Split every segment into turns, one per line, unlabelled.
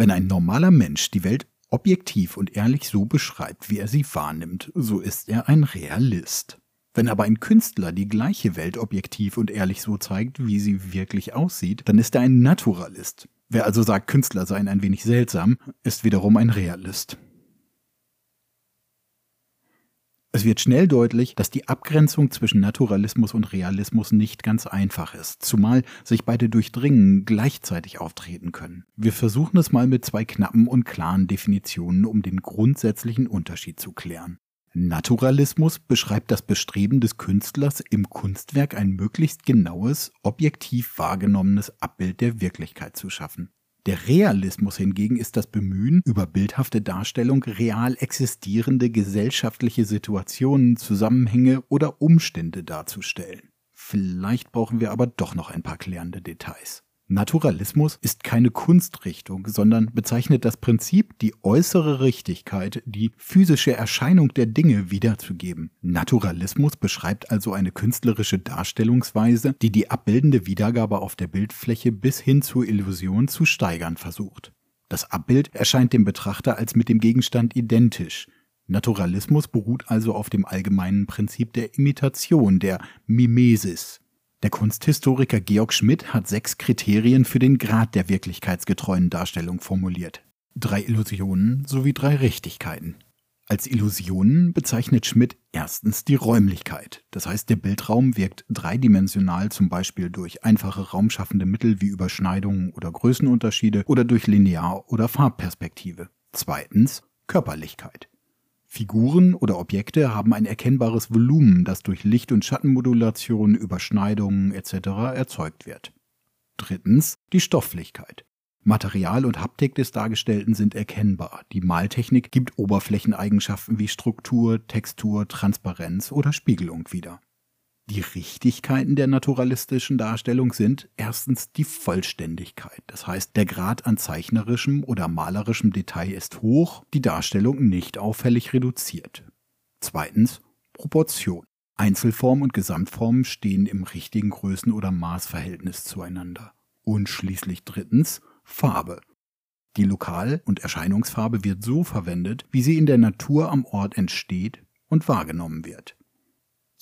Wenn ein normaler Mensch die Welt objektiv und ehrlich so beschreibt, wie er sie wahrnimmt, so ist er ein Realist. Wenn aber ein Künstler die gleiche Welt objektiv und ehrlich so zeigt, wie sie wirklich aussieht, dann ist er ein Naturalist. Wer also sagt, Künstler seien ein wenig seltsam, ist wiederum ein Realist. Es wird schnell deutlich, dass die Abgrenzung zwischen Naturalismus und Realismus nicht ganz einfach ist, zumal sich beide durchdringen, gleichzeitig auftreten können. Wir versuchen es mal mit zwei knappen und klaren Definitionen, um den grundsätzlichen Unterschied zu klären. Naturalismus beschreibt das Bestreben des Künstlers, im Kunstwerk ein möglichst genaues, objektiv wahrgenommenes Abbild der Wirklichkeit zu schaffen. Der Realismus hingegen ist das Bemühen, über bildhafte Darstellung real existierende gesellschaftliche Situationen, Zusammenhänge oder Umstände darzustellen. Vielleicht brauchen wir aber doch noch ein paar klärende Details. Naturalismus ist keine Kunstrichtung, sondern bezeichnet das Prinzip, die äußere Richtigkeit, die physische Erscheinung der Dinge wiederzugeben. Naturalismus beschreibt also eine künstlerische Darstellungsweise, die die abbildende Wiedergabe auf der Bildfläche bis hin zur Illusion zu steigern versucht. Das Abbild erscheint dem Betrachter als mit dem Gegenstand identisch. Naturalismus beruht also auf dem allgemeinen Prinzip der Imitation, der Mimesis. Der Kunsthistoriker Georg Schmidt hat sechs Kriterien für den Grad der wirklichkeitsgetreuen Darstellung formuliert. Drei Illusionen sowie drei Richtigkeiten. Als Illusionen bezeichnet Schmidt erstens die Räumlichkeit. Das heißt, der Bildraum wirkt dreidimensional zum Beispiel durch einfache raumschaffende Mittel wie Überschneidungen oder Größenunterschiede oder durch Linear- oder Farbperspektive. Zweitens Körperlichkeit. Figuren oder Objekte haben ein erkennbares Volumen, das durch Licht- und Schattenmodulation, Überschneidungen etc. erzeugt wird. Drittens die Stofflichkeit. Material und Haptik des Dargestellten sind erkennbar. Die Maltechnik gibt Oberflächeneigenschaften wie Struktur, Textur, Transparenz oder Spiegelung wieder. Die Richtigkeiten der naturalistischen Darstellung sind erstens die Vollständigkeit. Das heißt, der Grad an zeichnerischem oder malerischem Detail ist hoch, die Darstellung nicht auffällig reduziert. Zweitens Proportion. Einzelform und Gesamtform stehen im richtigen Größen- oder Maßverhältnis zueinander. Und schließlich drittens Farbe. Die Lokal- und Erscheinungsfarbe wird so verwendet, wie sie in der Natur am Ort entsteht und wahrgenommen wird.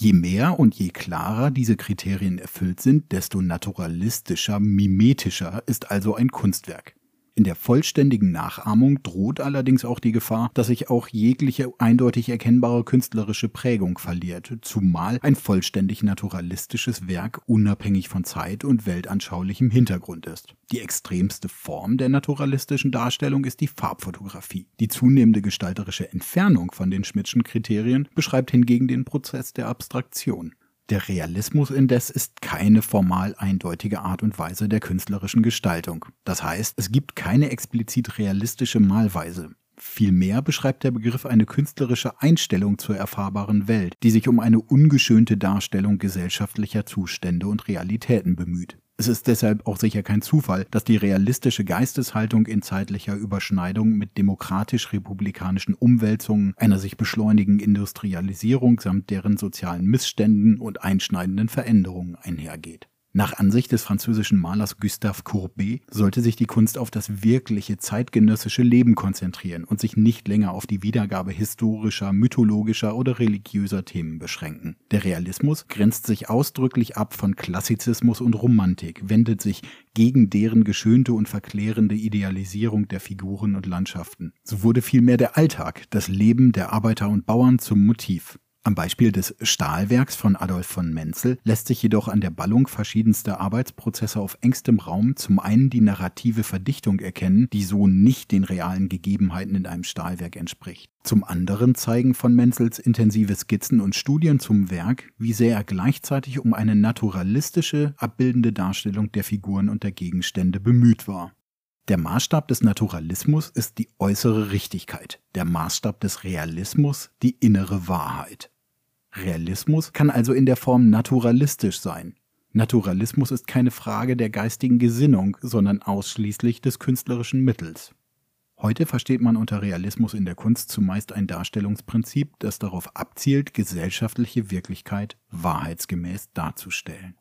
Je mehr und je klarer diese Kriterien erfüllt sind, desto naturalistischer, mimetischer ist also ein Kunstwerk. In der vollständigen Nachahmung droht allerdings auch die Gefahr, dass sich auch jegliche eindeutig erkennbare künstlerische Prägung verliert, zumal ein vollständig naturalistisches Werk unabhängig von Zeit und weltanschaulichem Hintergrund ist. Die extremste Form der naturalistischen Darstellung ist die Farbfotografie. Die zunehmende gestalterische Entfernung von den Schmidtschen Kriterien beschreibt hingegen den Prozess der Abstraktion. Der Realismus indes ist keine formal eindeutige Art und Weise der künstlerischen Gestaltung. Das heißt, es gibt keine explizit realistische Malweise. Vielmehr beschreibt der Begriff eine künstlerische Einstellung zur erfahrbaren Welt, die sich um eine ungeschönte Darstellung gesellschaftlicher Zustände und Realitäten bemüht. Es ist deshalb auch sicher kein Zufall, dass die realistische Geisteshaltung in zeitlicher Überschneidung mit demokratisch-republikanischen Umwälzungen, einer sich beschleunigenden Industrialisierung samt deren sozialen Missständen und einschneidenden Veränderungen einhergeht. Nach Ansicht des französischen Malers Gustave Courbet sollte sich die Kunst auf das wirkliche zeitgenössische Leben konzentrieren und sich nicht länger auf die Wiedergabe historischer, mythologischer oder religiöser Themen beschränken. Der Realismus grenzt sich ausdrücklich ab von Klassizismus und Romantik, wendet sich gegen deren geschönte und verklärende Idealisierung der Figuren und Landschaften. So wurde vielmehr der Alltag, das Leben der Arbeiter und Bauern zum Motiv. Am Beispiel des Stahlwerks von Adolf von Menzel lässt sich jedoch an der Ballung verschiedenster Arbeitsprozesse auf engstem Raum zum einen die narrative Verdichtung erkennen, die so nicht den realen Gegebenheiten in einem Stahlwerk entspricht. Zum anderen zeigen von Menzels intensive Skizzen und Studien zum Werk, wie sehr er gleichzeitig um eine naturalistische, abbildende Darstellung der Figuren und der Gegenstände bemüht war. Der Maßstab des Naturalismus ist die äußere Richtigkeit, der Maßstab des Realismus die innere Wahrheit. Realismus kann also in der Form naturalistisch sein. Naturalismus ist keine Frage der geistigen Gesinnung, sondern ausschließlich des künstlerischen Mittels. Heute versteht man unter Realismus in der Kunst zumeist ein Darstellungsprinzip, das darauf abzielt, gesellschaftliche Wirklichkeit wahrheitsgemäß darzustellen.